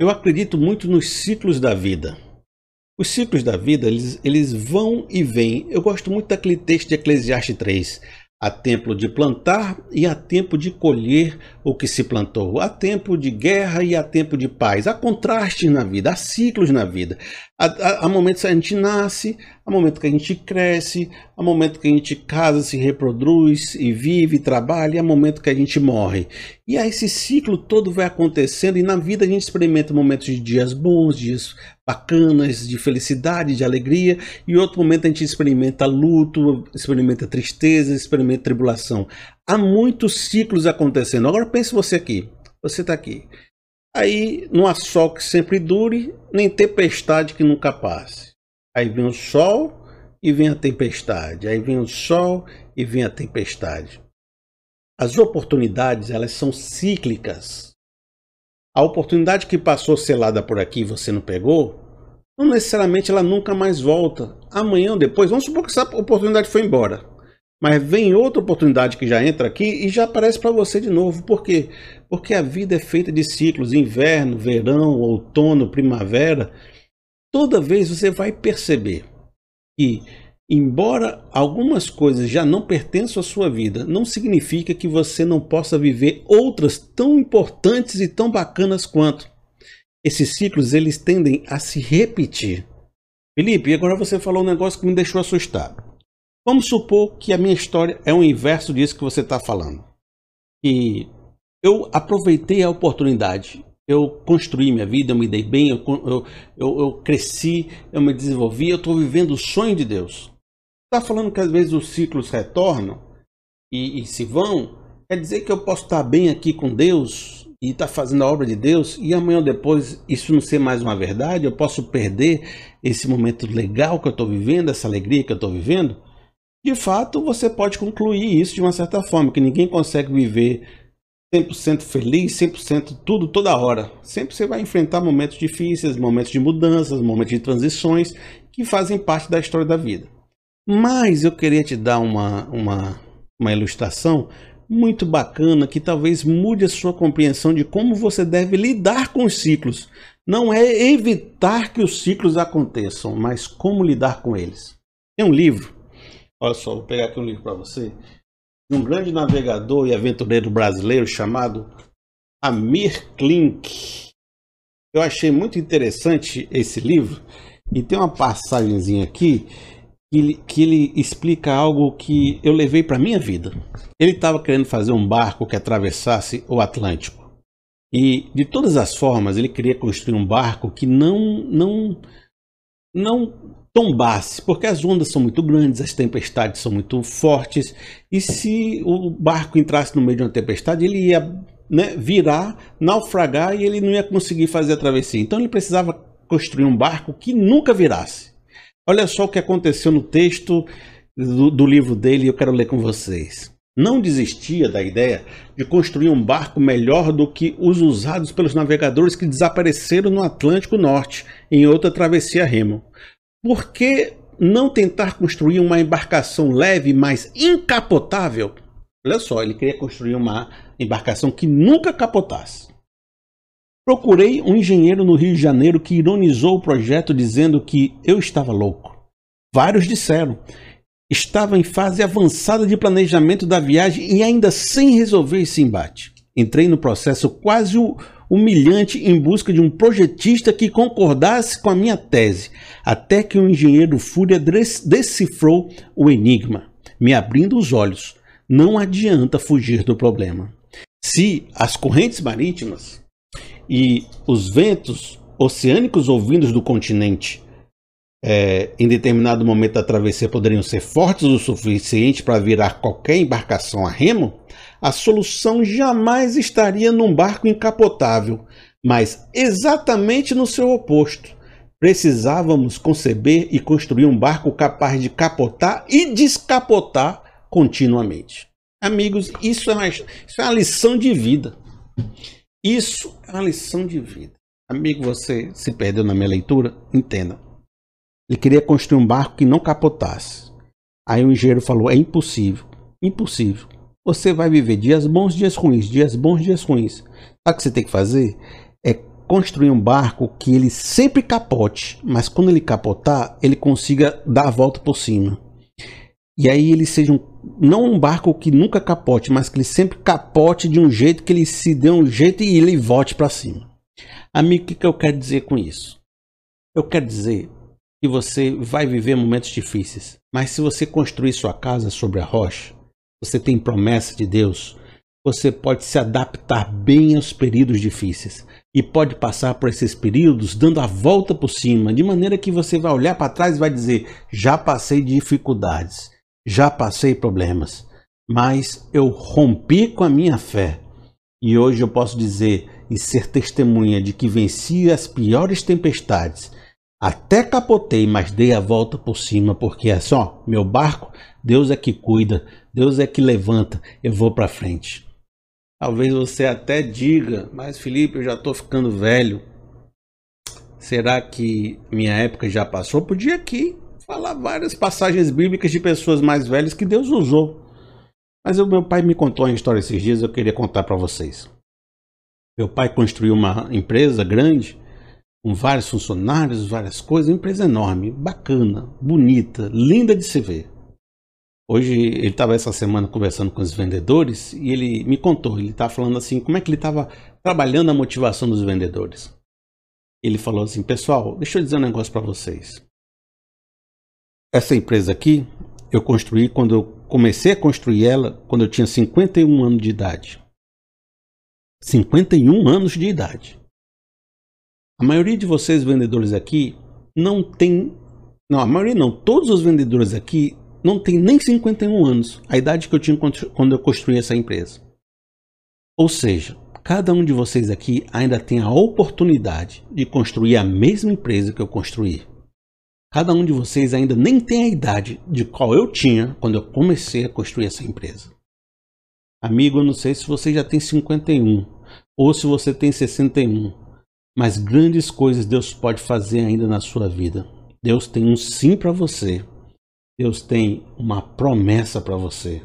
Eu acredito muito nos ciclos da vida. Os ciclos da vida, eles, eles vão e vêm. Eu gosto muito daquele texto de Eclesiastes 3. Há tempo de plantar e há tempo de colher o que se plantou. Há tempo de guerra e há tempo de paz. Há contrastes na vida, há ciclos na vida. Há, há, há momentos que a gente nasce, há momentos que a gente cresce, há momentos que a gente casa, se reproduz e vive, trabalha, e há momentos que a gente morre. E aí esse ciclo todo vai acontecendo e na vida a gente experimenta momentos de dias bons, dias bacanas, de felicidade, de alegria, e outro momento a gente experimenta luto, experimenta tristeza, experimenta tribulação. Há muitos ciclos acontecendo. Agora pense você aqui, você está aqui. Aí não há sol que sempre dure, nem tempestade que nunca passe. Aí vem o sol e vem a tempestade. Aí vem o sol e vem a tempestade. As oportunidades, elas são cíclicas. A oportunidade que passou selada por aqui e você não pegou, não necessariamente ela nunca mais volta. Amanhã ou depois, vamos supor que essa oportunidade foi embora. Mas vem outra oportunidade que já entra aqui e já aparece para você de novo. Por quê? Porque a vida é feita de ciclos: inverno, verão, outono, primavera. Toda vez você vai perceber que, embora algumas coisas já não pertençam à sua vida, não significa que você não possa viver outras tão importantes e tão bacanas quanto. Esses ciclos eles tendem a se repetir. Felipe, agora você falou um negócio que me deixou assustado. Vamos supor que a minha história é o inverso disso que você está falando. E eu aproveitei a oportunidade, eu construí minha vida, eu me dei bem, eu, eu, eu, eu cresci, eu me desenvolvi, eu estou vivendo o sonho de Deus. Está falando que às vezes os ciclos retornam e, e se vão, quer dizer que eu posso estar bem aqui com Deus e estar fazendo a obra de Deus e amanhã ou depois isso não ser mais uma verdade, eu posso perder esse momento legal que eu estou vivendo, essa alegria que eu estou vivendo? de fato você pode concluir isso de uma certa forma, que ninguém consegue viver 100% feliz, 100% tudo toda hora. Sempre você vai enfrentar momentos difíceis, momentos de mudanças, momentos de transições que fazem parte da história da vida. Mas eu queria te dar uma, uma, uma ilustração muito bacana que talvez mude a sua compreensão de como você deve lidar com os ciclos. Não é evitar que os ciclos aconteçam, mas como lidar com eles. Tem um livro Olha só, vou pegar aqui um livro para você. Um grande navegador e aventureiro brasileiro chamado Amir Klink. Eu achei muito interessante esse livro e tem uma passagenzinha aqui ele, que ele explica algo que eu levei para minha vida. Ele estava querendo fazer um barco que atravessasse o Atlântico. E de todas as formas ele queria construir um barco que não não não tombasse, porque as ondas são muito grandes, as tempestades são muito fortes, e se o barco entrasse no meio de uma tempestade, ele ia né, virar, naufragar e ele não ia conseguir fazer a travessia. Então ele precisava construir um barco que nunca virasse. Olha só o que aconteceu no texto do, do livro dele, eu quero ler com vocês. Não desistia da ideia de construir um barco melhor do que os usados pelos navegadores que desapareceram no Atlântico Norte em outra travessia remo. Por que não tentar construir uma embarcação leve, mas incapotável? Olha só, ele queria construir uma embarcação que nunca capotasse. Procurei um engenheiro no Rio de Janeiro que ironizou o projeto dizendo que eu estava louco. Vários disseram. Estava em fase avançada de planejamento da viagem e ainda sem resolver esse embate. Entrei no processo quase humilhante em busca de um projetista que concordasse com a minha tese, até que o engenheiro Fúria decifrou o enigma, me abrindo os olhos. Não adianta fugir do problema. Se as correntes marítimas e os ventos oceânicos ouvindos do continente é, em determinado momento da travessia poderiam ser fortes o suficiente para virar qualquer embarcação a remo, a solução jamais estaria num barco incapotável, mas exatamente no seu oposto. Precisávamos conceber e construir um barco capaz de capotar e descapotar continuamente. Amigos, isso é uma, isso é uma lição de vida. Isso é uma lição de vida. Amigo, você se perdeu na minha leitura? Entenda. Ele queria construir um barco que não capotasse. Aí o engenheiro falou: é impossível. Impossível. Você vai viver dias bons, dias ruins, dias bons, dias ruins. Sabe o que você tem que fazer? É construir um barco que ele sempre capote, mas quando ele capotar, ele consiga dar a volta por cima. E aí ele seja um, não um barco que nunca capote, mas que ele sempre capote de um jeito que ele se dê um jeito e ele volte para cima. Amigo, o que, que eu quero dizer com isso? Eu quero dizer que você vai viver momentos difíceis, mas se você construir sua casa sobre a rocha, você tem promessa de Deus, você pode se adaptar bem aos períodos difíceis e pode passar por esses períodos dando a volta por cima, de maneira que você vai olhar para trás e vai dizer: já passei dificuldades, já passei problemas, mas eu rompi com a minha fé. E hoje eu posso dizer e ser testemunha de que venci as piores tempestades. Até capotei, mas dei a volta por cima, porque é só meu barco, Deus é que cuida, Deus é que levanta, eu vou para frente. Talvez você até diga, mas Felipe, eu já estou ficando velho. Será que minha época já passou? Podia aqui falar várias passagens bíblicas de pessoas mais velhas que Deus usou. Mas o meu pai me contou uma história esses dias, eu queria contar para vocês. Meu pai construiu uma empresa grande, com vários funcionários, várias coisas, uma empresa enorme, bacana, bonita, linda de se ver. Hoje ele estava essa semana conversando com os vendedores e ele me contou, ele estava falando assim, como é que ele estava trabalhando a motivação dos vendedores. Ele falou assim, pessoal, deixa eu dizer um negócio para vocês. Essa empresa aqui, eu construí quando eu comecei a construir ela quando eu tinha 51 anos de idade. 51 anos de idade. A maioria de vocês vendedores aqui não tem, não, a maioria não, todos os vendedores aqui não tem nem 51 anos, a idade que eu tinha quando eu construí essa empresa. Ou seja, cada um de vocês aqui ainda tem a oportunidade de construir a mesma empresa que eu construí. Cada um de vocês ainda nem tem a idade de qual eu tinha quando eu comecei a construir essa empresa. Amigo, eu não sei se você já tem 51 ou se você tem 61, mas grandes coisas Deus pode fazer ainda na sua vida. Deus tem um sim para você Deus tem uma promessa para você.